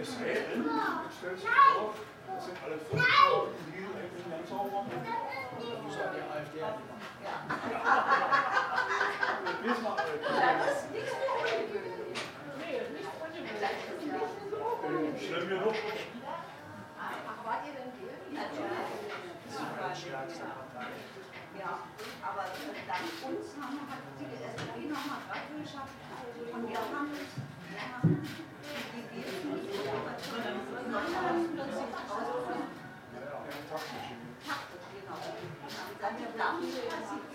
Israel, jetzt stellt sich vor, das sind alle Völker und die irgendwie ganz sauber. Das ist ja die AfD. Das wissen wir alle. Schlimm genug. Ach, wart ihr denn? Natürlich. Ja, aber dank uns haben, hat die SPG nochmal weiter geschafft. Und wir haben es, wir haben die Gegend plötzlich rausgefunden. Taktisch, genau. Und dann der Plan passiert.